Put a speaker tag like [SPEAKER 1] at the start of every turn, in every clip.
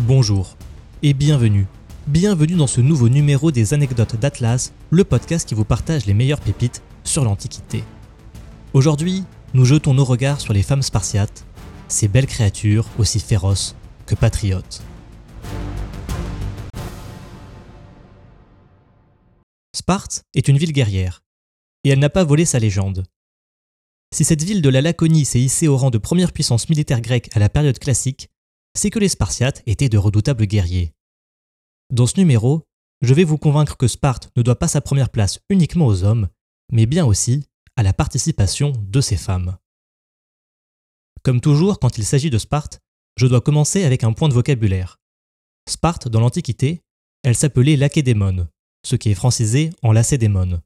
[SPEAKER 1] Bonjour et bienvenue. Bienvenue dans ce nouveau numéro des anecdotes d'Atlas, le podcast qui vous partage les meilleures pépites sur l'Antiquité. Aujourd'hui, nous jetons nos regards sur les femmes spartiates, ces belles créatures aussi féroces que patriotes. Sparte est une ville guerrière, et elle n'a pas volé sa légende. Si cette ville de la Laconie s'est hissée au rang de première puissance militaire grecque à la période classique, c'est que les Spartiates étaient de redoutables guerriers. Dans ce numéro, je vais vous convaincre que Sparte ne doit pas sa première place uniquement aux hommes, mais bien aussi à la participation de ces femmes. Comme toujours quand il s'agit de Sparte, je dois commencer avec un point de vocabulaire. Sparte, dans l'Antiquité, elle s'appelait Lacédémone, ce qui est francisé en Lacédémone.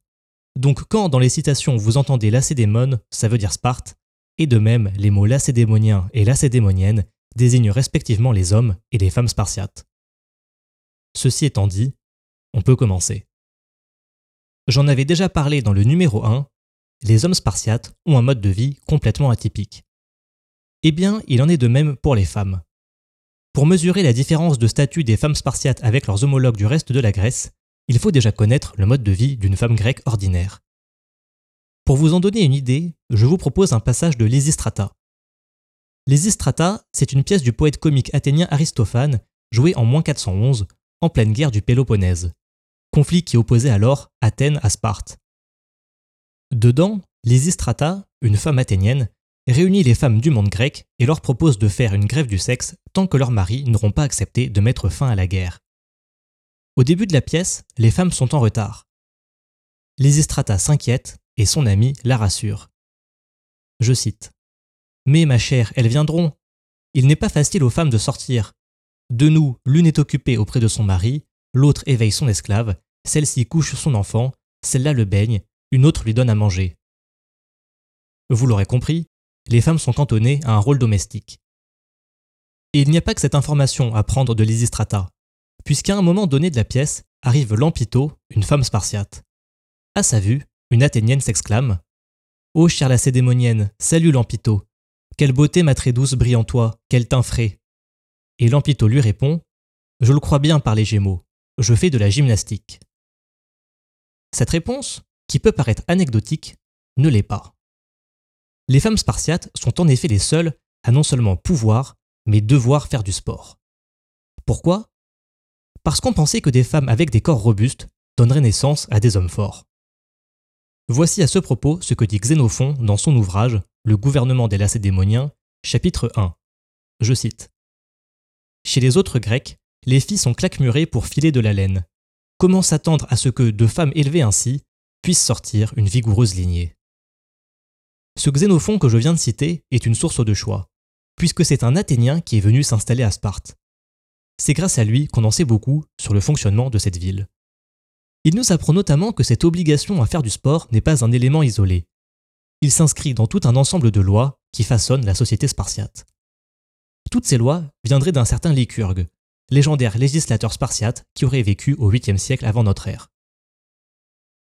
[SPEAKER 1] Donc quand dans les citations vous entendez Lacédémone, ça veut dire Sparte, et de même les mots lacédémonien et lacédémonienne désignent respectivement les hommes et les femmes spartiates. Ceci étant dit, on peut commencer. J'en avais déjà parlé dans le numéro 1, les hommes spartiates ont un mode de vie complètement atypique. Eh bien, il en est de même pour les femmes. Pour mesurer la différence de statut des femmes spartiates avec leurs homologues du reste de la Grèce, il faut déjà connaître le mode de vie d'une femme grecque ordinaire. Pour vous en donner une idée, je vous propose un passage de Lysistrata. Lysistrata, c'est une pièce du poète comique athénien Aristophane, jouée en moins 411, en pleine guerre du Péloponnèse, conflit qui opposait alors Athènes à Sparte. Dedans, Lysistrata, une femme athénienne, réunit les femmes du monde grec et leur propose de faire une grève du sexe tant que leurs maris n'auront pas accepté de mettre fin à la guerre. Au début de la pièce, les femmes sont en retard. Lysistrata s'inquiète et son ami la rassure. Je cite Mais ma chère, elles viendront. Il n'est pas facile aux femmes de sortir. De nous, l'une est occupée auprès de son mari, l'autre éveille son esclave, celle-ci couche son enfant, celle-là le baigne, une autre lui donne à manger. Vous l'aurez compris, les femmes sont cantonnées à un rôle domestique. Et il n'y a pas que cette information à prendre de Lysistrata, puisqu'à un moment donné de la pièce arrive Lampito, une femme spartiate. À sa vue, une Athénienne s'exclame Ô chère lacédémonienne, salut Lampito Quelle beauté ma très douce brille en toi, quel teint frais Et Lampito lui répond Je le crois bien par les Gémeaux, je fais de la gymnastique. Cette réponse, qui peut paraître anecdotique, ne l'est pas. Les femmes spartiates sont en effet les seules à non seulement pouvoir, mais devoir faire du sport. Pourquoi? Parce qu'on pensait que des femmes avec des corps robustes donneraient naissance à des hommes forts. Voici à ce propos ce que dit Xénophon dans son ouvrage Le gouvernement des Lacédémoniens, chapitre 1. Je cite Chez les autres Grecs, les filles sont claquemurées pour filer de la laine. Comment s'attendre à ce que, de femmes élevées ainsi, puisse sortir une vigoureuse lignée? Ce Xénophon que je viens de citer est une source de choix, puisque c'est un Athénien qui est venu s'installer à Sparte. C'est grâce à lui qu'on en sait beaucoup sur le fonctionnement de cette ville. Il nous apprend notamment que cette obligation à faire du sport n'est pas un élément isolé. Il s'inscrit dans tout un ensemble de lois qui façonnent la société spartiate. Toutes ces lois viendraient d'un certain Lycurgue, légendaire législateur spartiate qui aurait vécu au 8e siècle avant notre ère.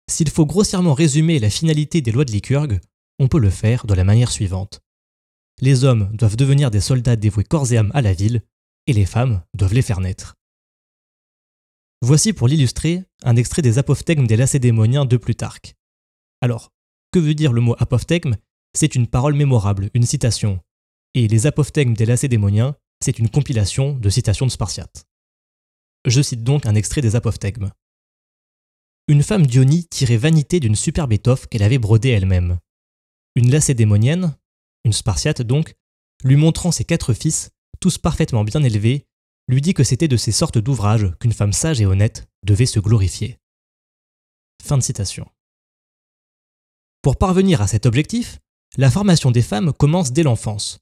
[SPEAKER 1] S'il faut grossièrement résumer la finalité des lois de Lycurgue, on peut le faire de la manière suivante. Les hommes doivent devenir des soldats dévoués corps et âme à la ville, et les femmes doivent les faire naître. Voici pour l'illustrer un extrait des apophthegmes des Lacédémoniens de Plutarque. Alors, que veut dire le mot apophthegme C'est une parole mémorable, une citation. Et les apophthegmes des Lacédémoniens, c'est une compilation de citations de Spartiates. Je cite donc un extrait des apophthegmes. Une femme d'Ionie tirait vanité d'une superbe étoffe qu'elle avait brodée elle-même. Une lacédémonienne, une Spartiate donc, lui montrant ses quatre fils, tous parfaitement bien élevés, lui dit que c'était de ces sortes d'ouvrages qu'une femme sage et honnête devait se glorifier. Fin de citation. Pour parvenir à cet objectif, la formation des femmes commence dès l'enfance.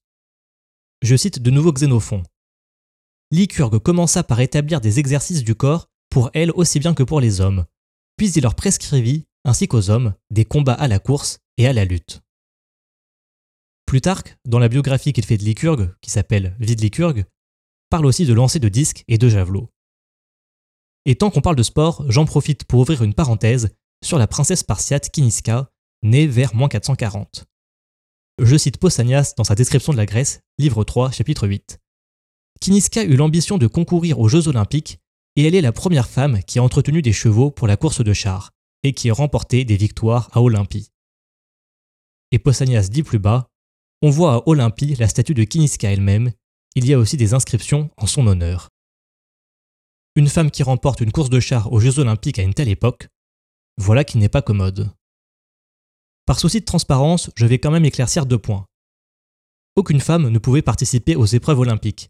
[SPEAKER 1] Je cite de nouveau Xénophon. Lycurgue commença par établir des exercices du corps pour elles aussi bien que pour les hommes, puis il leur prescrivit, ainsi qu'aux hommes, des combats à la course et à la lutte. Plutarque, dans la biographie qu'il fait de Lycurgue, qui s'appelle Vie de Lycurgue, parle aussi de lancer de disques et de javelots. Et tant qu'on parle de sport, j'en profite pour ouvrir une parenthèse sur la princesse spartiate Kiniska, née vers 440. Je cite Pausanias dans sa description de la Grèce, livre 3, chapitre 8. Kiniska eut l'ambition de concourir aux Jeux Olympiques et elle est la première femme qui a entretenu des chevaux pour la course de chars et qui a remporté des victoires à Olympie. Et Pausanias dit plus bas On voit à Olympie la statue de Kiniska elle-même, il y a aussi des inscriptions en son honneur. Une femme qui remporte une course de chars aux Jeux Olympiques à une telle époque, voilà qui n'est pas commode. Par souci de transparence, je vais quand même éclaircir deux points. Aucune femme ne pouvait participer aux épreuves olympiques.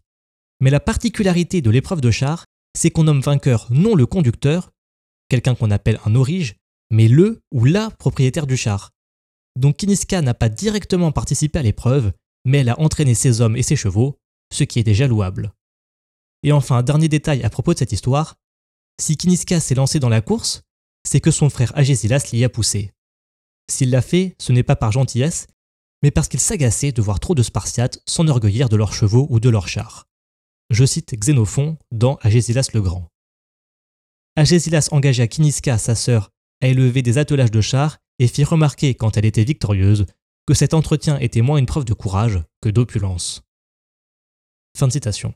[SPEAKER 1] Mais la particularité de l'épreuve de char, c'est qu'on nomme vainqueur non le conducteur, quelqu'un qu'on appelle un orige, mais le ou la propriétaire du char. Donc Kiniska n'a pas directement participé à l'épreuve, mais elle a entraîné ses hommes et ses chevaux, ce qui est déjà louable. Et enfin, dernier détail à propos de cette histoire, si Kiniska s'est lancé dans la course, c'est que son frère Agésilas l'y a poussé. S'il l'a fait, ce n'est pas par gentillesse, mais parce qu'il s'agaçait de voir trop de Spartiates s'enorgueillir de leurs chevaux ou de leurs chars. Je cite Xénophon dans Agésilas le Grand. Agésilas engagea Kiniska, sa sœur, à élever des attelages de chars et fit remarquer, quand elle était victorieuse, que cet entretien était moins une preuve de courage que d'opulence. Fin de citation.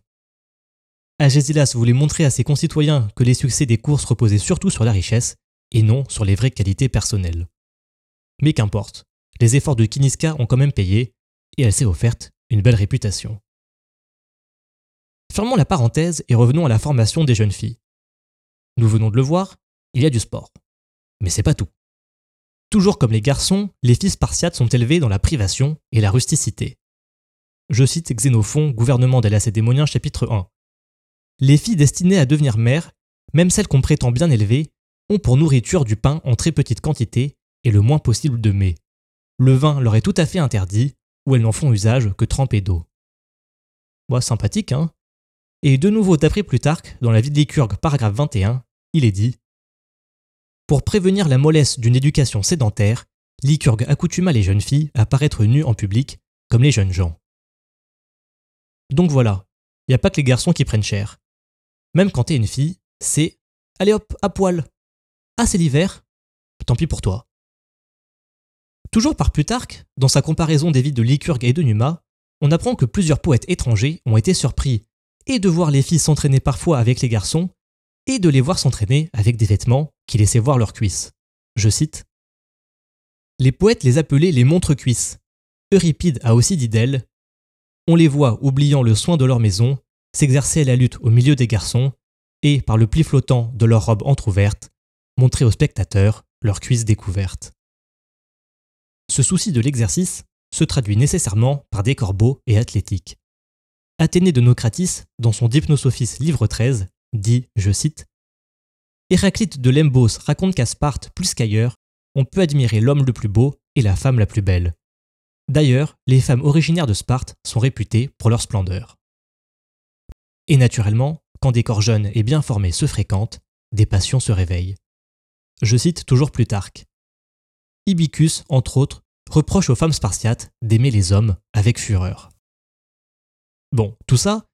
[SPEAKER 1] Agésilas voulait montrer à ses concitoyens que les succès des courses reposaient surtout sur la richesse et non sur les vraies qualités personnelles. Mais qu'importe, les efforts de Kiniska ont quand même payé et elle s'est offerte une belle réputation. Fermons la parenthèse et revenons à la formation des jeunes filles. Nous venons de le voir, il y a du sport. Mais c'est pas tout. Toujours comme les garçons, les filles spartiates sont élevées dans la privation et la rusticité. Je cite Xénophon, gouvernement des Lacédémoniens, chapitre 1. Les filles destinées à devenir mères, même celles qu'on prétend bien élevées, ont pour nourriture du pain en très petite quantité et le moins possible de mets. Le vin leur est tout à fait interdit, ou elles n'en font usage que trempé d'eau. Moi, sympathique, hein Et de nouveau, d'après Plutarque, dans la vie de Lycurgue, paragraphe 21, il est dit Pour prévenir la mollesse d'une éducation sédentaire, Lycurgue accoutuma les jeunes filles à paraître nues en public, comme les jeunes gens. Donc voilà, il n'y a pas que les garçons qui prennent cher. Même quand t'es une fille, c'est Allez hop, à poil. Ah, c'est l'hiver? Tant pis pour toi. Toujours par Plutarque, dans sa comparaison des vies de Lycurgue et de Numa, on apprend que plusieurs poètes étrangers ont été surpris et de voir les filles s'entraîner parfois avec les garçons, et de les voir s'entraîner avec des vêtements qui laissaient voir leurs cuisses. Je cite Les poètes les appelaient les montre-cuisses. Euripide a aussi dit d'elles On les voit, oubliant le soin de leur maison, s'exercer à la lutte au milieu des garçons, et, par le pli flottant de leurs robes entr'ouvertes, montrer aux spectateurs leurs cuisses découvertes. Ce souci de l'exercice se traduit nécessairement par des corbeaux et athlétiques. Athénée de Nocratis, dans son Dipnosophis livre 13, dit, je cite, Héraclite de Lembos raconte qu'à Sparte, plus qu'ailleurs, on peut admirer l'homme le plus beau et la femme la plus belle. D'ailleurs, les femmes originaires de Sparte sont réputées pour leur splendeur. Et naturellement, quand des corps jeunes et bien formés se fréquentent, des passions se réveillent. Je cite toujours Plutarque. Ibicus, entre autres, reproche aux femmes spartiates d'aimer les hommes avec fureur. Bon, tout ça,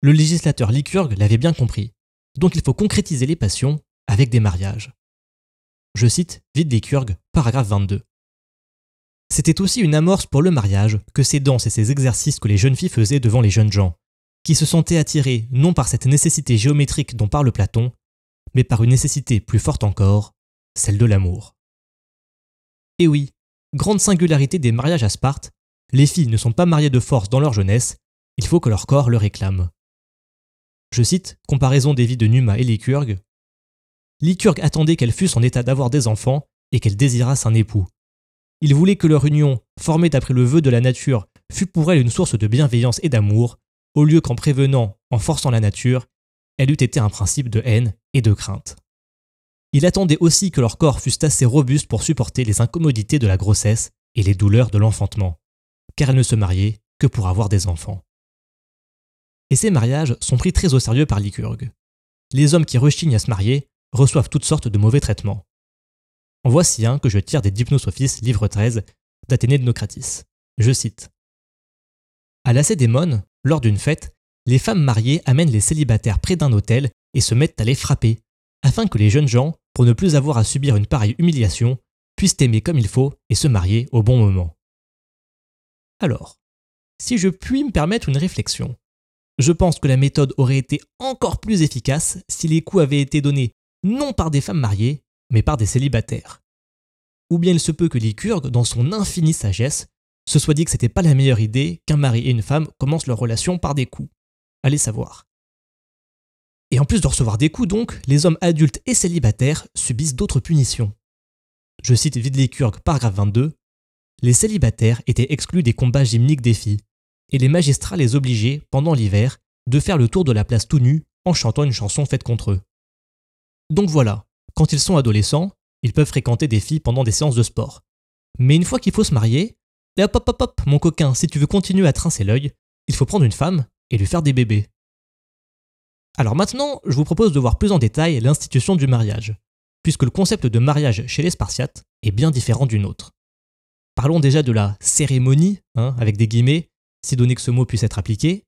[SPEAKER 1] le législateur Lycurgue l'avait bien compris, donc il faut concrétiser les passions avec des mariages. Je cite Vide Lycurgue, paragraphe 22. C'était aussi une amorce pour le mariage que ces danses et ces exercices que les jeunes filles faisaient devant les jeunes gens, qui se sentaient attirés non par cette nécessité géométrique dont parle Platon, mais par une nécessité plus forte encore, celle de l'amour. Et oui, grande singularité des mariages à Sparte, les filles ne sont pas mariées de force dans leur jeunesse, il faut que leur corps le réclame. Je cite Comparaison des vies de Numa et Lycurgue. Lycurgue attendait qu'elle fût en état d'avoir des enfants et qu'elle désirasse un époux. Il voulait que leur union, formée d'après le vœu de la nature, fût pour elle une source de bienveillance et d'amour, au lieu qu'en prévenant, en forçant la nature, elle eût été un principe de haine et de crainte. Il attendait aussi que leurs corps fussent assez robustes pour supporter les incommodités de la grossesse et les douleurs de l'enfantement, car elles ne se mariaient que pour avoir des enfants. Et ces mariages sont pris très au sérieux par Lycurgue. Les hommes qui rechignent à se marier reçoivent toutes sortes de mauvais traitements. En voici un que je tire des Dipnosophis, livre 13, d'Athénée de Nocratis. Je cite. À Lacédémone, lors d'une fête, les femmes mariées amènent les célibataires près d'un hôtel et se mettent à les frapper, afin que les jeunes gens, pour ne plus avoir à subir une pareille humiliation, puissent aimer comme il faut et se marier au bon moment. Alors, si je puis me permettre une réflexion, Je pense que la méthode aurait été encore plus efficace si les coups avaient été donnés non par des femmes mariées, mais par des célibataires. Ou bien il se peut que Lycurgue, dans son infinie sagesse, se soit dit que c'était pas la meilleure idée qu'un mari et une femme commencent leur relation par des coups. Allez savoir. Et en plus de recevoir des coups donc, les hommes adultes et célibataires subissent d'autres punitions. Je cite Vide Lycurgue, paragraphe 22. Les célibataires étaient exclus des combats gymniques des filles, et les magistrats les obligeaient, pendant l'hiver, de faire le tour de la place tout nu en chantant une chanson faite contre eux. Donc voilà, quand ils sont adolescents, ils peuvent fréquenter des filles pendant des séances de sport. Mais une fois qu'il faut se marier, hop hop hop hop, mon coquin, si tu veux continuer à trincer l'œil, il faut prendre une femme et lui faire des bébés. Alors maintenant, je vous propose de voir plus en détail l'institution du mariage, puisque le concept de mariage chez les Spartiates est bien différent du nôtre. Parlons déjà de la cérémonie, hein, avec des guillemets, si donné que ce mot puisse être appliqué.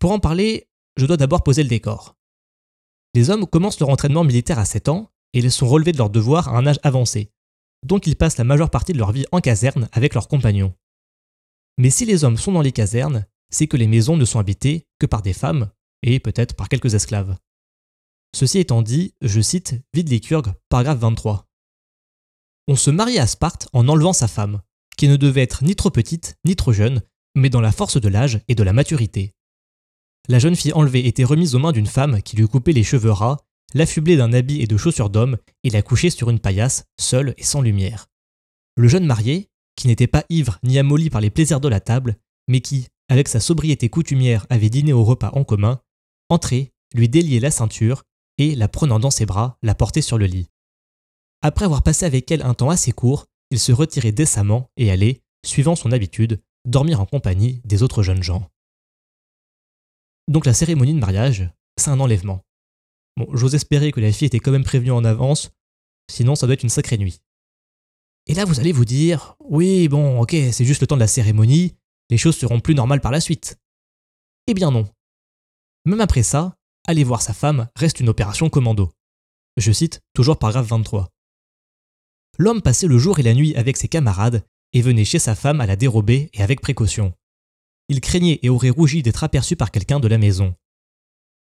[SPEAKER 1] Pour en parler, je dois d'abord poser le décor. Les hommes commencent leur entraînement militaire à 7 ans et ils sont relevés de leurs devoirs à un âge avancé, donc ils passent la majeure partie de leur vie en caserne avec leurs compagnons. Mais si les hommes sont dans les casernes, c'est que les maisons ne sont habitées que par des femmes et peut-être par quelques esclaves. Ceci étant dit, je cite Vide Lycurgue, paragraphe 23. On se mariait à Sparte en enlevant sa femme, qui ne devait être ni trop petite ni trop jeune, mais dans la force de l'âge et de la maturité. La jeune fille enlevée était remise aux mains d'une femme qui lui coupait les cheveux ras, l'affublait d'un habit et de chaussures d'homme et la couchait sur une paillasse, seule et sans lumière. Le jeune marié, qui n'était pas ivre ni amolli par les plaisirs de la table, mais qui, avec sa sobriété coutumière, avait dîné au repas en commun, entrait, lui déliait la ceinture et, la prenant dans ses bras, la portait sur le lit. Après avoir passé avec elle un temps assez court, il se retirait décemment et allait, suivant son habitude, dormir en compagnie des autres jeunes gens. Donc la cérémonie de mariage, c'est un enlèvement. Bon, j'ose espérer que la fille était quand même prévenue en avance, sinon ça doit être une sacrée nuit. Et là vous allez vous dire, oui bon ok, c'est juste le temps de la cérémonie, les choses seront plus normales par la suite. Eh bien non. Même après ça, aller voir sa femme reste une opération commando. Je cite toujours paragraphe 23. L'homme passait le jour et la nuit avec ses camarades et venait chez sa femme à la dérober et avec précaution. Il craignait et aurait rougi d'être aperçu par quelqu'un de la maison.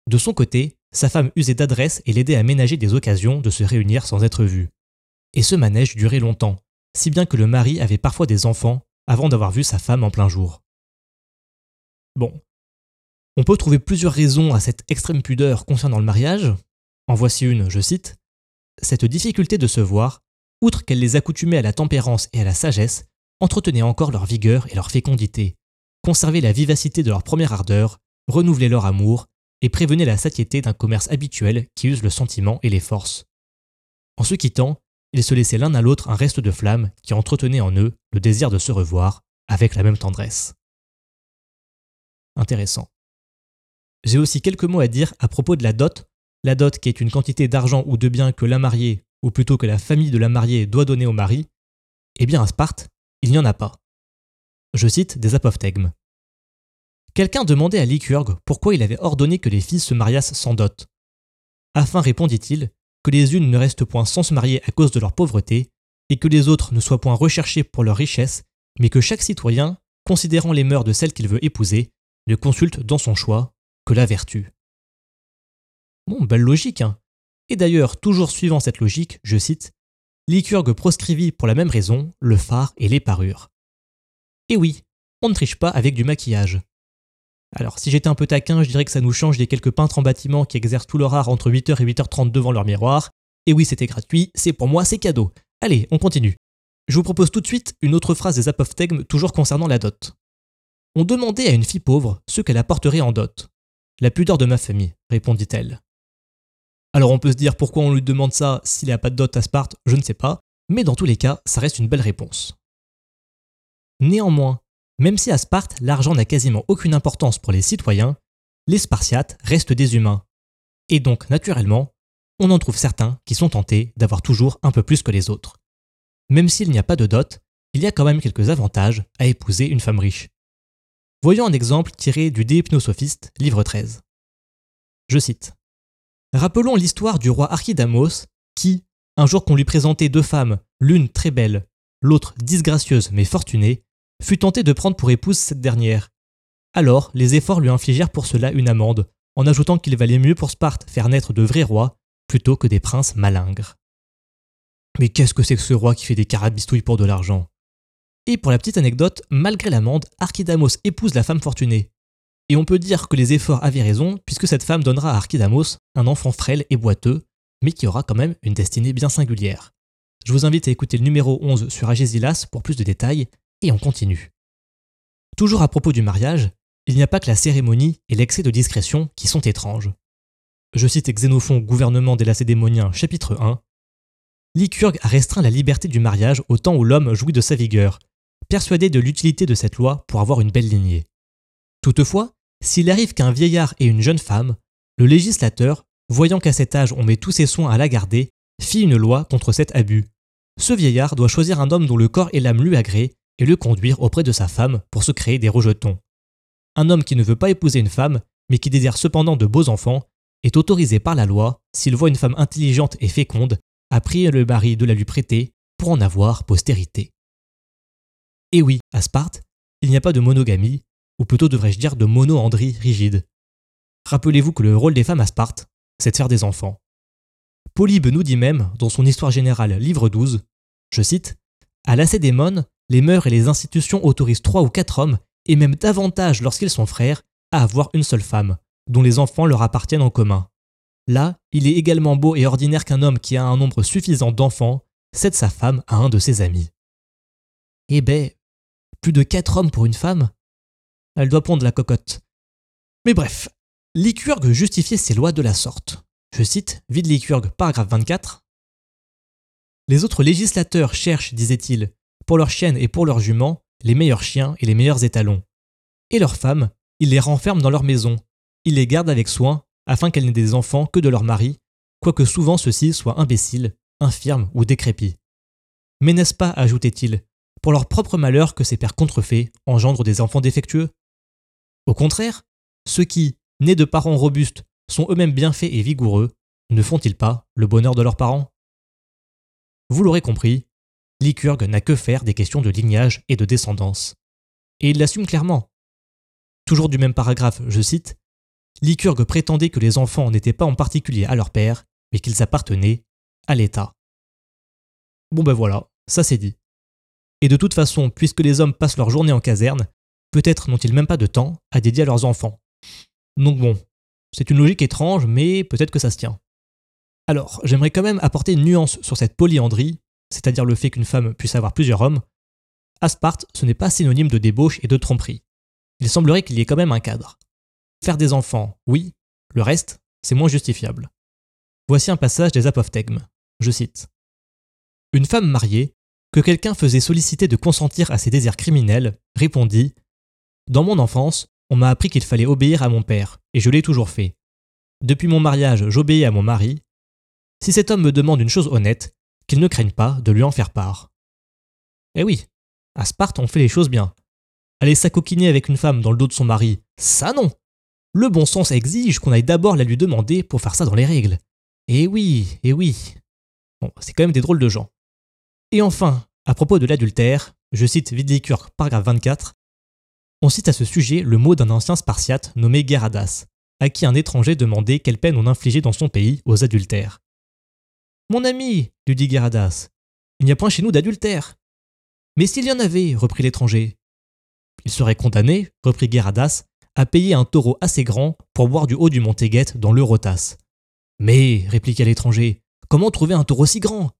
[SPEAKER 1] De son côté, sa femme usait d'adresse et l'aidait à ménager des occasions de se réunir sans être vu. Et ce manège durait longtemps, si bien que le mari avait parfois des enfants avant d'avoir vu sa femme en plein jour. Bon. On peut trouver plusieurs raisons à cette extrême pudeur concernant le mariage. En voici une, je cite. Cette difficulté de se voir, outre qu'elle les accoutumait à la tempérance et à la sagesse, entretenaient encore leur vigueur et leur fécondité, conservaient la vivacité de leur première ardeur, renouvelaient leur amour et prévenaient la satiété d'un commerce habituel qui use le sentiment et les forces. En se quittant, ils se laissaient l'un à l'autre un reste de flamme qui entretenait en eux le désir de se revoir avec la même tendresse. Intéressant. J'ai aussi quelques mots à dire à propos de la dot, la dot qui est une quantité d'argent ou de biens que la mariée, ou plutôt que la famille de la mariée doit donner au mari. Eh bien à Sparte, il n'y en a pas. Je cite des apophthegmes. Quelqu'un demandait à Lycurgue pourquoi il avait ordonné que les filles se mariassent sans dot. Afin, répondit-il, que les unes ne restent point sans se marier à cause de leur pauvreté, et que les autres ne soient point recherchées pour leur richesse, mais que chaque citoyen, considérant les mœurs de celle qu'il veut épouser, ne consulte dans son choix que la vertu. Bon, belle logique, hein. Et d'ailleurs, toujours suivant cette logique, je cite, Lycurgue proscrivit pour la même raison le phare et les parures. Et oui, on ne triche pas avec du maquillage. Alors, si j'étais un peu taquin, je dirais que ça nous change des quelques peintres en bâtiment qui exercent tout leur art entre 8h et 8h30 devant leur miroir. Et oui, c'était gratuit, c'est pour moi, c'est cadeau. Allez, on continue. Je vous propose tout de suite une autre phrase des apophthegmes toujours concernant la dot. On demandait à une fille pauvre ce qu'elle apporterait en dot. La pudeur de ma famille, répondit-elle. Alors on peut se dire pourquoi on lui demande ça s'il n'a pas de dot à Sparte, je ne sais pas, mais dans tous les cas, ça reste une belle réponse. Néanmoins, même si à Sparte l'argent n'a quasiment aucune importance pour les citoyens, les Spartiates restent des humains. Et donc, naturellement, on en trouve certains qui sont tentés d'avoir toujours un peu plus que les autres. Même s'il n'y a pas de dot, il y a quand même quelques avantages à épouser une femme riche. Voyons un exemple tiré du De Hypnosophiste, livre 13. Je cite Rappelons l'histoire du roi Archidamos qui, un jour qu'on lui présentait deux femmes, l'une très belle, l'autre disgracieuse mais fortunée, fut tenté de prendre pour épouse cette dernière. Alors, les efforts lui infligèrent pour cela une amende, en ajoutant qu'il valait mieux pour Sparte faire naître de vrais rois plutôt que des princes malingres. Mais qu'est-ce que c'est que ce roi qui fait des carabistouilles pour de l'argent? Et pour la petite anecdote, malgré l'amende, Archidamos épouse la femme fortunée. Et on peut dire que les efforts avaient raison, puisque cette femme donnera à Archidamos un enfant frêle et boiteux, mais qui aura quand même une destinée bien singulière. Je vous invite à écouter le numéro 11 sur Agésilas pour plus de détails, et on continue. Toujours à propos du mariage, il n'y a pas que la cérémonie et l'excès de discrétion qui sont étranges. Je cite Xénophon, gouvernement des Lacédémoniens, chapitre 1. Lycurgue a restreint la liberté du mariage au temps où l'homme jouit de sa vigueur, persuadé de l'utilité de cette loi pour avoir une belle lignée. Toutefois, s'il arrive qu'un vieillard et une jeune femme, le législateur, voyant qu'à cet âge on met tous ses soins à la garder, fit une loi contre cet abus. Ce vieillard doit choisir un homme dont le corps et l'âme lui agréent et le conduire auprès de sa femme pour se créer des rejetons. Un homme qui ne veut pas épouser une femme, mais qui désire cependant de beaux enfants, est autorisé par la loi, s'il voit une femme intelligente et féconde, à prier le mari de la lui prêter pour en avoir postérité. Et oui, à Sparte, il n'y a pas de monogamie, ou plutôt devrais-je dire de monoandrie rigide. Rappelez-vous que le rôle des femmes à Sparte, c'est de faire des enfants. Polybe nous dit même, dans son Histoire générale, livre 12, je cite, À Lacédémone, les mœurs et les institutions autorisent trois ou quatre hommes, et même davantage lorsqu'ils sont frères, à avoir une seule femme, dont les enfants leur appartiennent en commun. Là, il est également beau et ordinaire qu'un homme qui a un nombre suffisant d'enfants cède sa femme à un de ses amis. Eh ben, plus de quatre hommes pour une femme Elle doit pondre la cocotte. Mais bref, Lycurgue justifiait ses lois de la sorte. Je cite, Vide Lycurgue, paragraphe 24. Les autres législateurs cherchent, disait-il, pour leurs chiennes et pour leurs juments, les meilleurs chiens et les meilleurs étalons. Et leurs femmes, ils les renferment dans leur maison, ils les gardent avec soin afin qu'elles n'aient des enfants que de leur mari, quoique souvent ceux-ci soient imbéciles, infirmes ou décrépits. Mais n'est-ce pas, ajoutait-il, pour leur propre malheur que ces pères contrefaits engendrent des enfants défectueux Au contraire, ceux qui, nés de parents robustes, sont eux-mêmes bien faits et vigoureux, ne font-ils pas le bonheur de leurs parents? Vous l'aurez compris, Lycurgue n'a que faire des questions de lignage et de descendance. Et il l'assume clairement. Toujours du même paragraphe, je cite Lycurgue prétendait que les enfants n'étaient pas en particulier à leur père, mais qu'ils appartenaient à l'État. Bon ben voilà, ça c'est dit. Et de toute façon, puisque les hommes passent leur journée en caserne, peut-être n'ont-ils même pas de temps à dédier à leurs enfants. Donc bon, c'est une logique étrange, mais peut-être que ça se tient. Alors, j'aimerais quand même apporter une nuance sur cette polyandrie, c'est-à-dire le fait qu'une femme puisse avoir plusieurs hommes. À Sparte, ce n'est pas synonyme de débauche et de tromperie. Il semblerait qu'il y ait quand même un cadre. Faire des enfants, oui, le reste, c'est moins justifiable. Voici un passage des apophthegmes. Je cite. Une femme mariée, que quelqu'un faisait solliciter de consentir à ses désirs criminels, répondit Dans mon enfance, on m'a appris qu'il fallait obéir à mon père, et je l'ai toujours fait. Depuis mon mariage, j'obéis à mon mari. Si cet homme me demande une chose honnête, qu'il ne craigne pas de lui en faire part. Eh oui, à Sparte, on fait les choses bien. Aller s'acoquiner avec une femme dans le dos de son mari, ça non le bon sens exige qu'on aille d'abord la lui demander pour faire ça dans les règles. Eh oui, eh oui. Bon, c'est quand même des drôles de gens. Et enfin, à propos de l'adultère, je cite Vidicure, paragraphe 24, on cite à ce sujet le mot d'un ancien spartiate nommé Geradas, à qui un étranger demandait quelle peine on infligeait dans son pays aux adultères. Mon ami, lui dit Geradas, il n'y a point chez nous d'adultère. Mais s'il y en avait, reprit l'étranger. Il serait condamné, reprit Geradas, à payer un taureau assez grand pour boire du haut du Montéguette dans l'Eurotas. Mais, répliqua l'étranger, comment trouver un taureau si grand?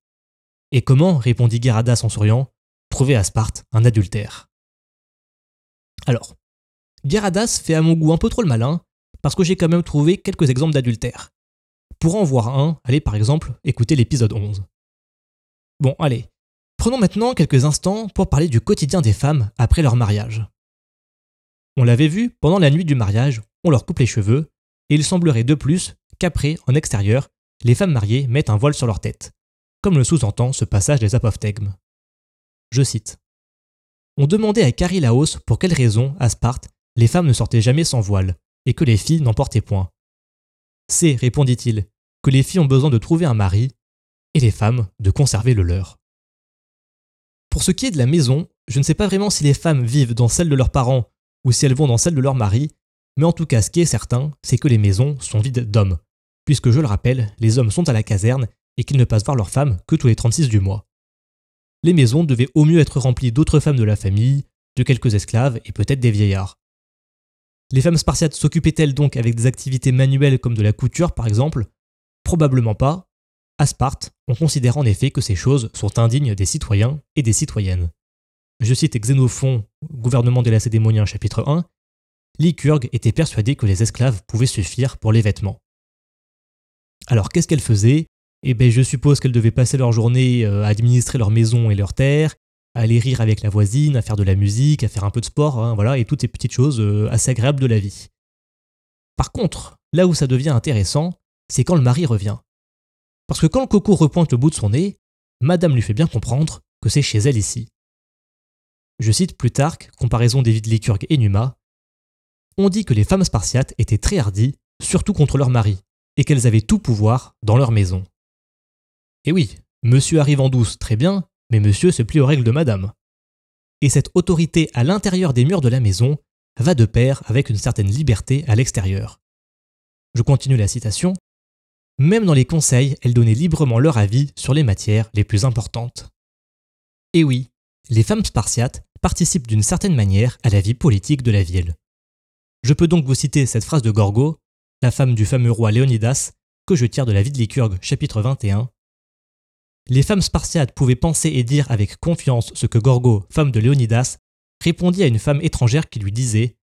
[SPEAKER 1] Et comment, répondit Geradas en souriant, trouver à Sparte un adultère? Alors, Geradas fait à mon goût un peu trop le malin, parce que j'ai quand même trouvé quelques exemples d'adultère. Pour en voir un, allez par exemple écouter l'épisode 11. Bon, allez, prenons maintenant quelques instants pour parler du quotidien des femmes après leur mariage. On l'avait vu, pendant la nuit du mariage, on leur coupe les cheveux, et il semblerait de plus qu'après, en extérieur, les femmes mariées mettent un voile sur leur tête, comme le sous-entend ce passage des apophthegmes. Je cite. On demandait à Carilaos pour quelle raison, à Sparte, les femmes ne sortaient jamais sans voile, et que les filles n'en portaient point. C'est, répondit-il, que les filles ont besoin de trouver un mari, et les femmes de conserver le leur. Pour ce qui est de la maison, je ne sais pas vraiment si les femmes vivent dans celle de leurs parents ou si elles vont dans celle de leur mari, mais en tout cas ce qui est certain, c'est que les maisons sont vides d'hommes, puisque je le rappelle, les hommes sont à la caserne et qu'ils ne passent voir leurs femmes que tous les 36 du mois. Les maisons devaient au mieux être remplies d'autres femmes de la famille, de quelques esclaves et peut-être des vieillards. Les femmes spartiates s'occupaient-elles donc avec des activités manuelles comme de la couture par exemple? Probablement pas. À Sparte, on considère en effet que ces choses sont indignes des citoyens et des citoyennes. Je cite Xénophon, gouvernement des Lacédémoniens chapitre 1, Lycurgue était persuadé que les esclaves pouvaient suffire pour les vêtements. Alors qu'est-ce qu'elles faisaient Eh bien je suppose qu'elles devaient passer leur journée euh, à administrer leur maison et leurs terres, à aller rire avec la voisine, à faire de la musique, à faire un peu de sport, hein, voilà, et toutes ces petites choses euh, assez agréables de la vie. Par contre, là où ça devient intéressant, c'est quand le mari revient. Parce que quand le coco repointe le bout de son nez, madame lui fait bien comprendre que c'est chez elle ici. Je cite Plutarque, comparaison des vies de et Numa. On dit que les femmes spartiates étaient très hardies, surtout contre leur mari, et qu'elles avaient tout pouvoir dans leur maison. Et oui, monsieur arrive en douce, très bien, mais monsieur se plie aux règles de madame. Et cette autorité à l'intérieur des murs de la maison va de pair avec une certaine liberté à l'extérieur. Je continue la citation. Même dans les conseils, elles donnaient librement leur avis sur les matières les plus importantes. Et oui, les femmes spartiates participent d'une certaine manière à la vie politique de la ville. Je peux donc vous citer cette phrase de Gorgo, la femme du fameux roi Léonidas, que je tire de la vie de Lycurgue, chapitre 21, les femmes spartiates pouvaient penser et dire avec confiance ce que Gorgo, femme de Léonidas, répondit à une femme étrangère qui lui disait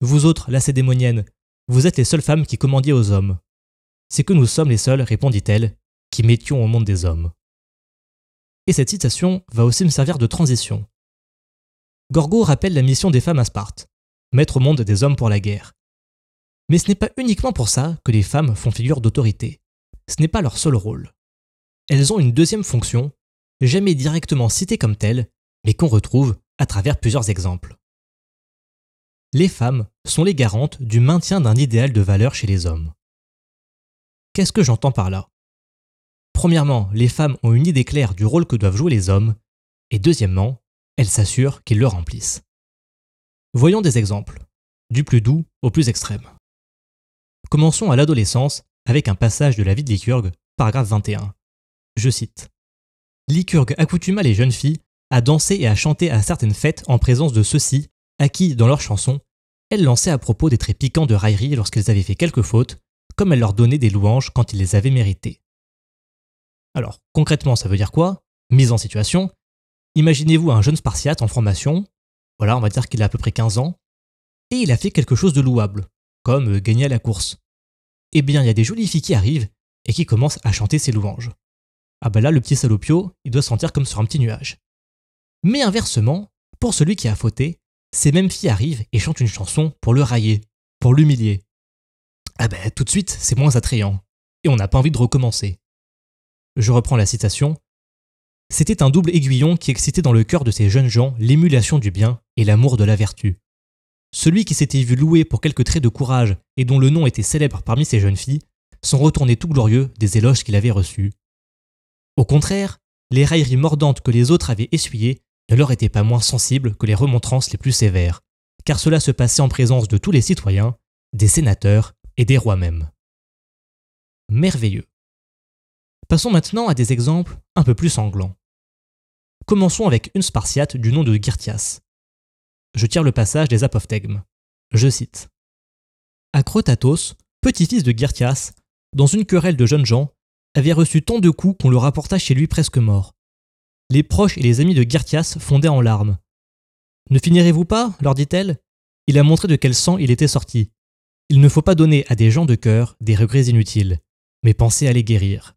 [SPEAKER 1] Vous autres, lacédémoniennes, vous êtes les seules femmes qui commandiez aux hommes. C'est que nous sommes les seuls, répondit-elle, qui mettions au monde des hommes. Et cette citation va aussi me servir de transition. Gorgo rappelle la mission des femmes à Sparte, mettre au monde des hommes pour la guerre. Mais ce n'est pas uniquement pour ça que les femmes font figure d'autorité. Ce n'est pas leur seul rôle elles ont une deuxième fonction, jamais directement citée comme telle, mais qu'on retrouve à travers plusieurs exemples. Les femmes sont les garantes du maintien d'un idéal de valeur chez les hommes. Qu'est-ce que j'entends par là? Premièrement, les femmes ont une idée claire du rôle que doivent jouer les hommes, et deuxièmement, elles s'assurent qu'ils le remplissent. Voyons des exemples, du plus doux au plus extrême. Commençons à l'adolescence avec un passage de la vie de Lycurgue, paragraphe 21. Je cite Lycurgue accoutuma les jeunes filles à danser et à chanter à certaines fêtes en présence de ceux-ci, à qui, dans leurs chansons, elle lançait à propos des traits piquants de raillerie lorsqu'elles avaient fait quelques fautes, comme elle leur donnait des louanges quand ils les avaient méritées. Alors, concrètement, ça veut dire quoi? Mise en situation. Imaginez-vous un jeune spartiate en formation, voilà, on va dire qu'il a à peu près 15 ans, et il a fait quelque chose de louable, comme gagner à la course. Eh bien, il y a des jolies filles qui arrivent et qui commencent à chanter ses louanges ah ben là, le petit salopio, il doit se sentir comme sur un petit nuage. Mais inversement, pour celui qui a fauté, ces mêmes filles arrivent et chantent une chanson pour le railler, pour l'humilier. Ah ben tout de suite, c'est moins attrayant, et on n'a pas envie de recommencer. Je reprends la citation. C'était un double aiguillon qui excitait dans le cœur de ces jeunes gens l'émulation du bien et l'amour de la vertu. Celui qui s'était vu loué pour quelques traits de courage et dont le nom était célèbre parmi ces jeunes filles, s'en retournait tout glorieux des éloges qu'il avait reçus. Au contraire, les railleries mordantes que les autres avaient essuyées ne leur étaient pas moins sensibles que les remontrances les plus sévères, car cela se passait en présence de tous les citoyens, des sénateurs et des rois même. Merveilleux. Passons maintenant à des exemples un peu plus sanglants. Commençons avec une Spartiate du nom de Gyrtias. Je tire le passage des apophthegmes. Je cite. Acrotatos, petit-fils de Gyrtias, dans une querelle de jeunes gens, avait reçu tant de coups qu'on le rapporta chez lui presque mort. Les proches et les amis de Gyrtias fondaient en larmes. Ne finirez-vous pas? leur dit-elle. Il a montré de quel sang il était sorti. Il ne faut pas donner à des gens de cœur des regrets inutiles, mais penser à les guérir.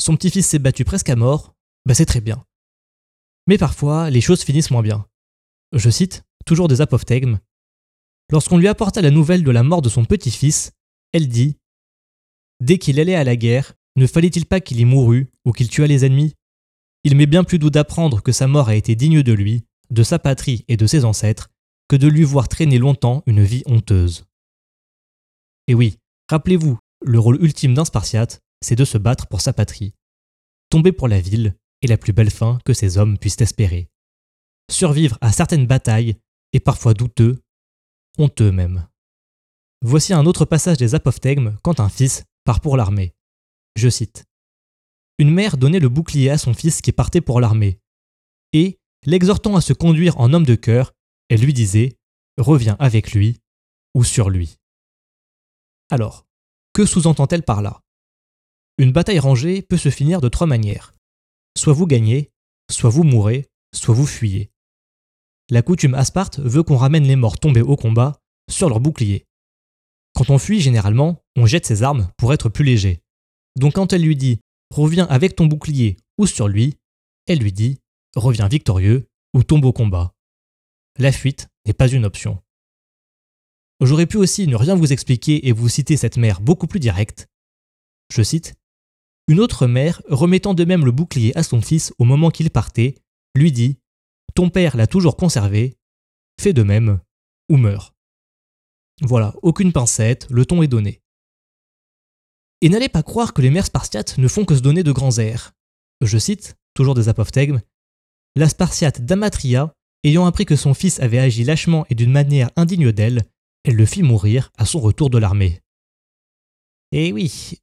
[SPEAKER 1] Son petit-fils s'est battu presque à mort, bah c'est très bien. Mais parfois, les choses finissent moins bien. Je cite, toujours des apophthegmes. Lorsqu'on lui apporta la nouvelle de la mort de son petit-fils, elle dit Dès qu'il allait à la guerre, ne fallait-il pas qu'il y mourût ou qu'il tuât les ennemis? Il m'est bien plus doux d'apprendre que sa mort a été digne de lui, de sa patrie et de ses ancêtres, que de lui voir traîner longtemps une vie honteuse. Et oui, rappelez-vous, le rôle ultime d'un Spartiate, c'est de se battre pour sa patrie. Tomber pour la ville est la plus belle fin que ces hommes puissent espérer. Survivre à certaines batailles et parfois douteux, honteux même. Voici un autre passage des apophthegmes quand un fils part pour l'armée. Je cite. Une mère donnait le bouclier à son fils qui partait pour l'armée, et, l'exhortant à se conduire en homme de cœur, elle lui disait Reviens avec lui ou sur lui. Alors, que sous-entend-elle par là? Une bataille rangée peut se finir de trois manières. Soit vous gagnez, soit vous mourrez, soit vous fuyez. La coutume à Sparte veut qu'on ramène les morts tombés au combat sur leur bouclier. Quand on fuit, généralement, on jette ses armes pour être plus léger. Donc quand elle lui dit Reviens avec ton bouclier ou sur lui, elle lui dit Reviens victorieux ou tombe au combat. La fuite n'est pas une option. J'aurais pu aussi ne rien vous expliquer et vous citer cette mère beaucoup plus directe. Je cite Une autre mère, remettant de même le bouclier à son fils au moment qu'il partait, lui dit Ton père l'a toujours conservé, fais de même, ou meurs. Voilà, aucune pincette, le ton est donné. Et n'allez pas croire que les mères spartiates ne font que se donner de grands airs. Je cite, toujours des apophthegmes, La spartiate Damatria, ayant appris que son fils avait agi lâchement et d'une manière indigne d'elle, elle le fit mourir à son retour de l'armée. Et oui,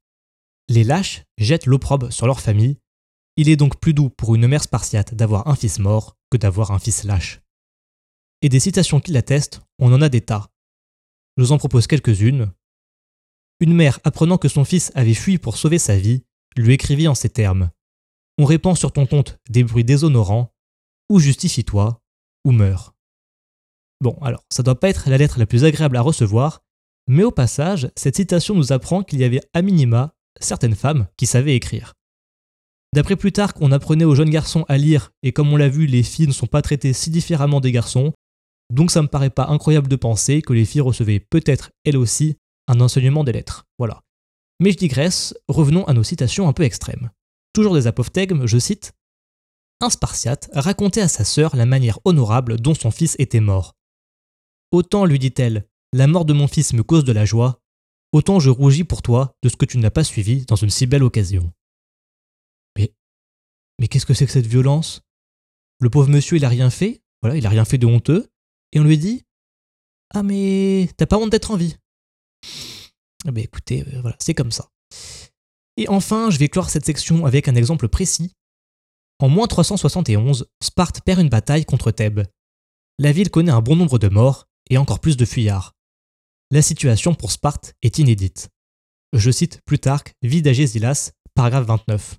[SPEAKER 1] les lâches jettent l'opprobre sur leur famille. Il est donc plus doux pour une mère spartiate d'avoir un fils mort que d'avoir un fils lâche. Et des citations qui l'attestent, on en a des tas. Je vous en propose quelques-unes. Une mère apprenant que son fils avait fui pour sauver sa vie, lui écrivit en ces termes. On répand sur ton compte des bruits déshonorants, ou justifie-toi, ou meurs. Bon, alors, ça doit pas être la lettre la plus agréable à recevoir, mais au passage, cette citation nous apprend qu'il y avait à minima certaines femmes qui savaient écrire. D'après Plutarque, on apprenait aux jeunes garçons à lire, et comme on l'a vu, les filles ne sont pas traitées si différemment des garçons, donc ça me paraît pas incroyable de penser que les filles recevaient peut-être elles aussi un enseignement des lettres. Voilà. Mais je digresse, revenons à nos citations un peu extrêmes. Toujours des apophthegmes, je cite Un Spartiate racontait à sa sœur la manière honorable dont son fils était mort, Autant, lui dit-elle, la mort de mon fils me cause de la joie, autant je rougis pour toi de ce que tu n'as pas suivi dans une si belle occasion. Mais. Mais qu'est-ce que c'est que cette violence? Le pauvre monsieur, il a rien fait, voilà, il a rien fait de honteux, et on lui dit Ah, mais t'as pas honte d'être en vie Eh bien écoutez, euh, voilà, c'est comme ça. Et enfin, je vais clore cette section avec un exemple précis. En moins 371, Sparte perd une bataille contre Thèbes. La ville connaît un bon nombre de morts, et encore plus de fuyards. La situation pour Sparte est inédite. Je cite Plutarque, Vie d'Agésilas, paragraphe 29.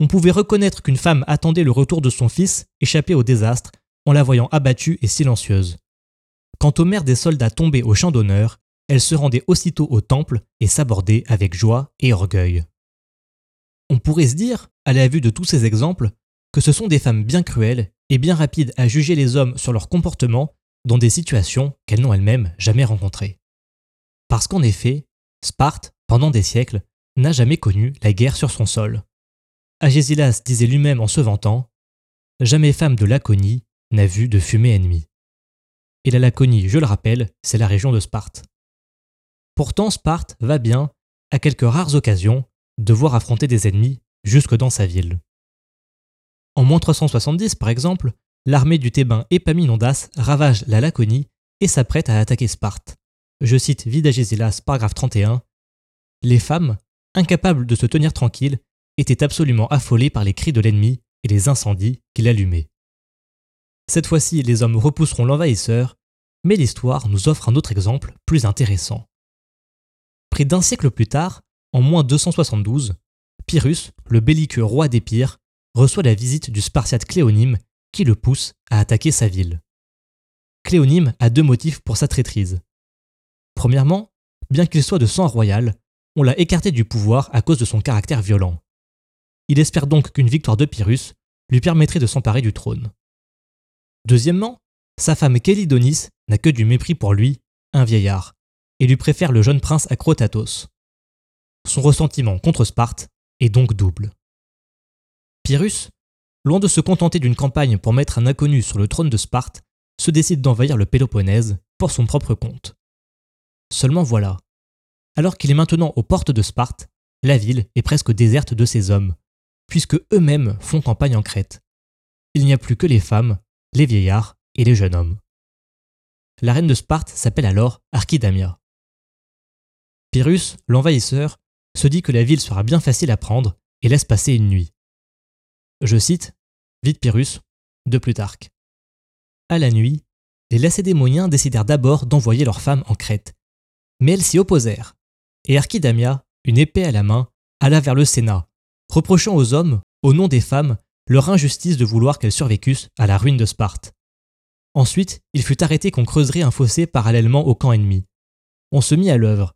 [SPEAKER 1] On pouvait reconnaître qu'une femme attendait le retour de son fils, échappé au désastre, en la voyant abattue et silencieuse. Quant aux mères des soldats tombés au champ d'honneur, elles se rendaient aussitôt au temple et s'abordaient avec joie et orgueil. On pourrait se dire, à la vue de tous ces exemples, que ce sont des femmes bien cruelles et bien rapides à juger les hommes sur leur comportement dans des situations qu'elles n'ont elles-mêmes jamais rencontrées. Parce qu'en effet, Sparte, pendant des siècles, n'a jamais connu la guerre sur son sol. Agésilas disait lui-même en se vantant Jamais femme de Laconie n'a vu de fumée ennemie. Et la Laconie, je le rappelle, c'est la région de Sparte. Pourtant, Sparte va bien, à quelques rares occasions, devoir affronter des ennemis jusque dans sa ville. En moins 370, par exemple, l'armée du Thébain Épaminondas ravage la Laconie et s'apprête à attaquer Sparte. Je cite Vidagésilas, paragraphe 31. Les femmes, incapables de se tenir tranquilles, étaient absolument affolées par les cris de l'ennemi et les incendies qu'il allumait. Cette fois-ci, les hommes repousseront l'envahisseur, mais l'histoire nous offre un autre exemple plus intéressant. Près d'un siècle plus tard, en moins 272, Pyrrhus, le belliqueux roi d'Épire, reçoit la visite du Spartiate Cléonyme qui le pousse à attaquer sa ville. Cléonyme a deux motifs pour sa traîtrise. Premièrement, bien qu'il soit de sang royal, on l'a écarté du pouvoir à cause de son caractère violent. Il espère donc qu'une victoire de Pyrrhus lui permettrait de s'emparer du trône. Deuxièmement, sa femme Kélidonis n'a que du mépris pour lui, un vieillard, et lui préfère le jeune prince Acrotatos. Son ressentiment contre Sparte est donc double. Pyrrhus loin de se contenter d'une campagne pour mettre un inconnu sur le trône de Sparte, se décide d'envahir le Péloponnèse pour son propre compte. Seulement voilà. Alors qu'il est maintenant aux portes de Sparte, la ville est presque déserte de ses hommes, puisque eux-mêmes font campagne en Crète. Il n'y a plus que les femmes, les vieillards et les jeunes hommes. la reine de Sparte s'appelle alors Archidamia. Pyrrhus, l'envahisseur, se dit que la ville sera bien facile à prendre et laisse passer une nuit. Je cite Vite Pyrrhus, de Plutarque. À la nuit, les Lacédémoniens décidèrent d'abord d'envoyer leurs femmes en Crète. Mais elles s'y opposèrent, et Archidamia, une épée à la main, alla vers le Sénat, reprochant aux hommes, au nom des femmes, leur injustice de vouloir qu'elles survécussent à la ruine de Sparte. Ensuite, il fut arrêté qu'on creuserait un fossé parallèlement au camp ennemi. On se mit à l'œuvre.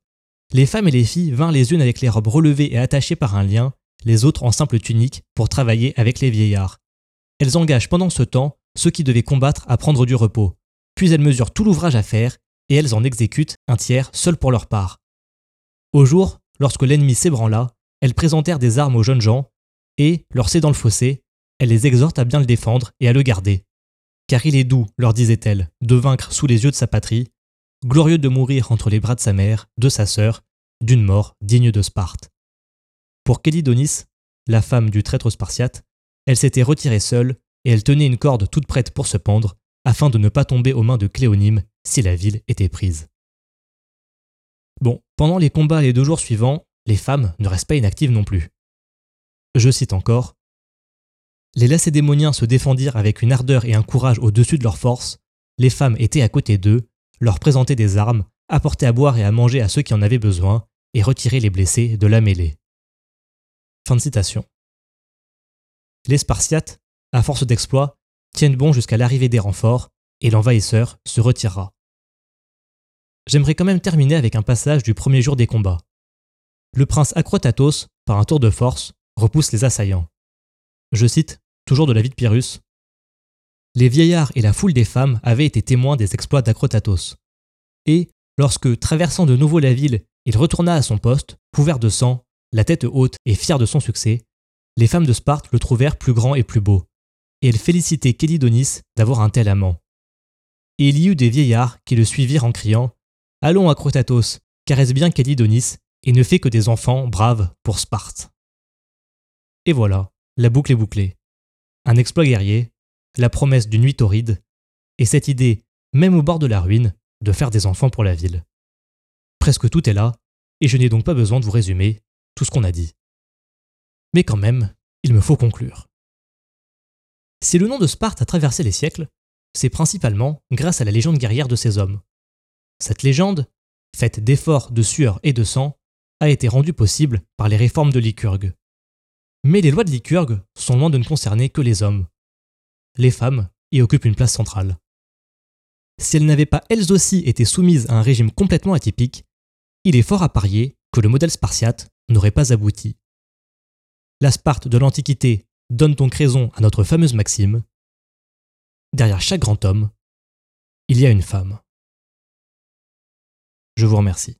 [SPEAKER 1] Les femmes et les filles vinrent les unes avec les robes relevées et attachées par un lien, les autres en simple tunique, pour travailler avec les vieillards. Elles engagent pendant ce temps ceux qui devaient combattre à prendre du repos, puis elles mesurent tout l'ouvrage à faire, et elles en exécutent un tiers seul pour leur part. Au jour, lorsque l'ennemi s'ébranla, elles présentèrent des armes aux jeunes gens, et, leur cédant le fossé, elles les exhortent à bien le défendre et à le garder. Car il est doux, leur disait-elle, de vaincre sous les yeux de sa patrie, glorieux de mourir entre les bras de sa mère, de sa sœur, d'une mort digne de Sparte. Pour Kélidonis, la femme du traître spartiate, elle s'était retirée seule et elle tenait une corde toute prête pour se pendre, afin de ne pas tomber aux mains de Cléonyme si la ville était prise. Bon, pendant les combats les deux jours suivants, les femmes ne restent pas inactives non plus. Je cite encore Les Lacédémoniens se défendirent avec une ardeur et un courage au-dessus de leurs forces, les femmes étaient à côté d'eux, leur présentaient des armes, apportaient à boire et à manger à ceux qui en avaient besoin, et retiraient les blessés de la mêlée. Les Spartiates, à force d'exploits, tiennent bon jusqu'à l'arrivée des renforts, et l'envahisseur se retirera. J'aimerais quand même terminer avec un passage du premier jour des combats. Le prince Acrotatos, par un tour de force, repousse les assaillants. Je cite, toujours de la vie de Pyrrhus, Les vieillards et la foule des femmes avaient été témoins des exploits d'Acrotatos. Et, lorsque, traversant de nouveau la ville, il retourna à son poste, couvert de sang, la tête haute et fier de son succès, les femmes de Sparte le trouvèrent plus grand et plus beau, et elles félicitaient Kélidonis d'avoir un tel amant. Et il y eut des vieillards qui le suivirent en criant Allons, Acrotatos, caresse bien Kélidonis, et ne fait que des enfants braves pour Sparte. Et voilà, la boucle est bouclée. Un exploit guerrier, la promesse d'une nuit torride, et cette idée, même au bord de la ruine, de faire des enfants pour la ville. Presque tout est là, et je n'ai donc pas besoin de vous résumer tout ce qu'on a dit. Mais quand même, il me faut conclure. Si le nom de Sparte a traversé les siècles, c'est principalement grâce à la légende guerrière de ces hommes. Cette légende, faite d'efforts, de sueur et de sang, a été rendue possible par les réformes de Lycurgue. Mais les lois de Lycurgue sont loin de ne concerner que les hommes. Les femmes y occupent une place centrale. Si elles n'avaient pas elles aussi été soumises à un régime complètement atypique, il est fort à parier que le modèle spartiate n'aurait pas abouti. La Sparte de l'Antiquité donne donc raison à notre fameuse maxime Derrière chaque grand homme, il y a une femme. Je vous remercie.